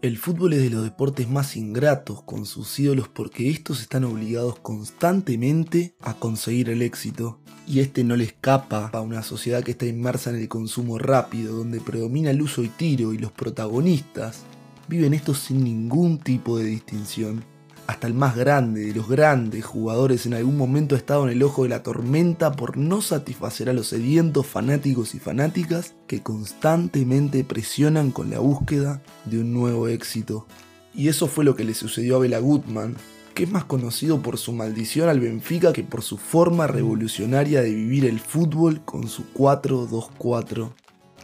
El fútbol es de los deportes más ingratos con sus ídolos porque estos están obligados constantemente a conseguir el éxito. Y este no le escapa a una sociedad que está inmersa en el consumo rápido, donde predomina el uso y tiro y los protagonistas viven esto sin ningún tipo de distinción hasta el más grande de los grandes jugadores en algún momento ha estado en el ojo de la tormenta por no satisfacer a los sedientos fanáticos y fanáticas que constantemente presionan con la búsqueda de un nuevo éxito. Y eso fue lo que le sucedió a Bela Gutmann, que es más conocido por su maldición al Benfica que por su forma revolucionaria de vivir el fútbol con su 4-2-4.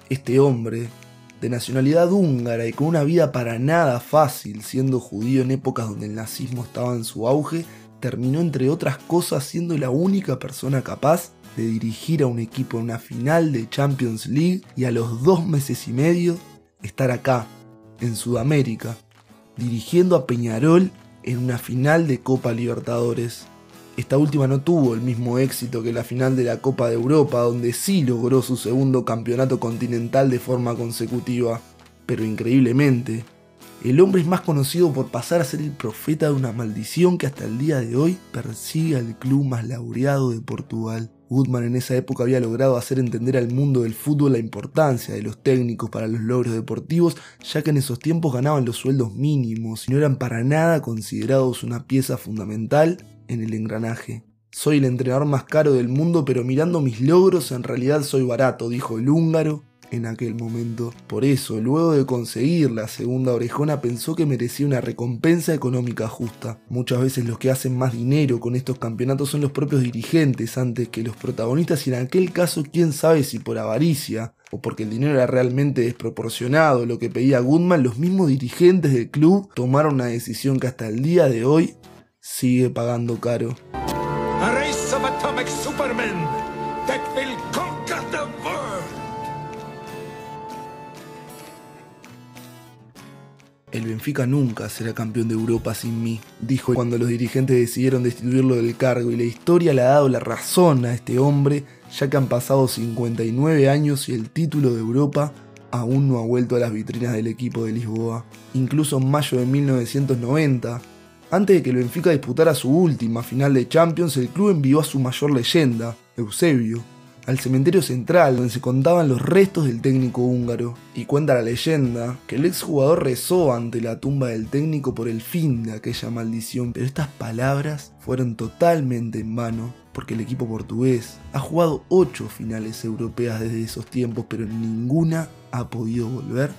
Este hombre, de nacionalidad húngara y con una vida para nada fácil, siendo judío en épocas donde el nazismo estaba en su auge, terminó entre otras cosas siendo la única persona capaz de dirigir a un equipo en una final de Champions League y a los dos meses y medio estar acá, en Sudamérica, dirigiendo a Peñarol en una final de Copa Libertadores. Esta última no tuvo el mismo éxito que la final de la Copa de Europa, donde sí logró su segundo campeonato continental de forma consecutiva. Pero increíblemente, el hombre es más conocido por pasar a ser el profeta de una maldición que hasta el día de hoy persigue al club más laureado de Portugal. Goodman en esa época había logrado hacer entender al mundo del fútbol la importancia de los técnicos para los logros deportivos, ya que en esos tiempos ganaban los sueldos mínimos y no eran para nada considerados una pieza fundamental en el engranaje. Soy el entrenador más caro del mundo, pero mirando mis logros en realidad soy barato, dijo el húngaro en aquel momento. Por eso, luego de conseguir la segunda orejona, pensó que merecía una recompensa económica justa. Muchas veces los que hacen más dinero con estos campeonatos son los propios dirigentes antes que los protagonistas y en aquel caso quién sabe si por avaricia o porque el dinero era realmente desproporcionado lo que pedía Goodman, los mismos dirigentes del club tomaron una decisión que hasta el día de hoy sigue pagando caro. El Benfica nunca será campeón de Europa sin mí, dijo cuando los dirigentes decidieron destituirlo del cargo y la historia le ha dado la razón a este hombre, ya que han pasado 59 años y el título de Europa aún no ha vuelto a las vitrinas del equipo de Lisboa. Incluso en mayo de 1990, antes de que el Benfica disputara su última final de Champions, el club envió a su mayor leyenda, Eusebio, al cementerio central donde se contaban los restos del técnico húngaro. Y cuenta la leyenda que el exjugador rezó ante la tumba del técnico por el fin de aquella maldición, pero estas palabras fueron totalmente en vano, porque el equipo portugués ha jugado 8 finales europeas desde esos tiempos, pero ninguna ha podido volver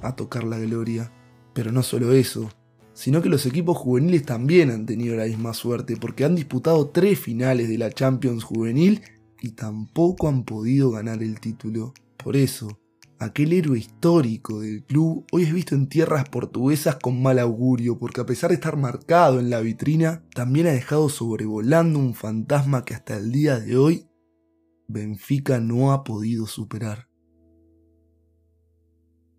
a tocar la gloria. Pero no solo eso, sino que los equipos juveniles también han tenido la misma suerte porque han disputado tres finales de la Champions juvenil y tampoco han podido ganar el título. Por eso, aquel héroe histórico del club hoy es visto en tierras portuguesas con mal augurio porque a pesar de estar marcado en la vitrina, también ha dejado sobrevolando un fantasma que hasta el día de hoy Benfica no ha podido superar.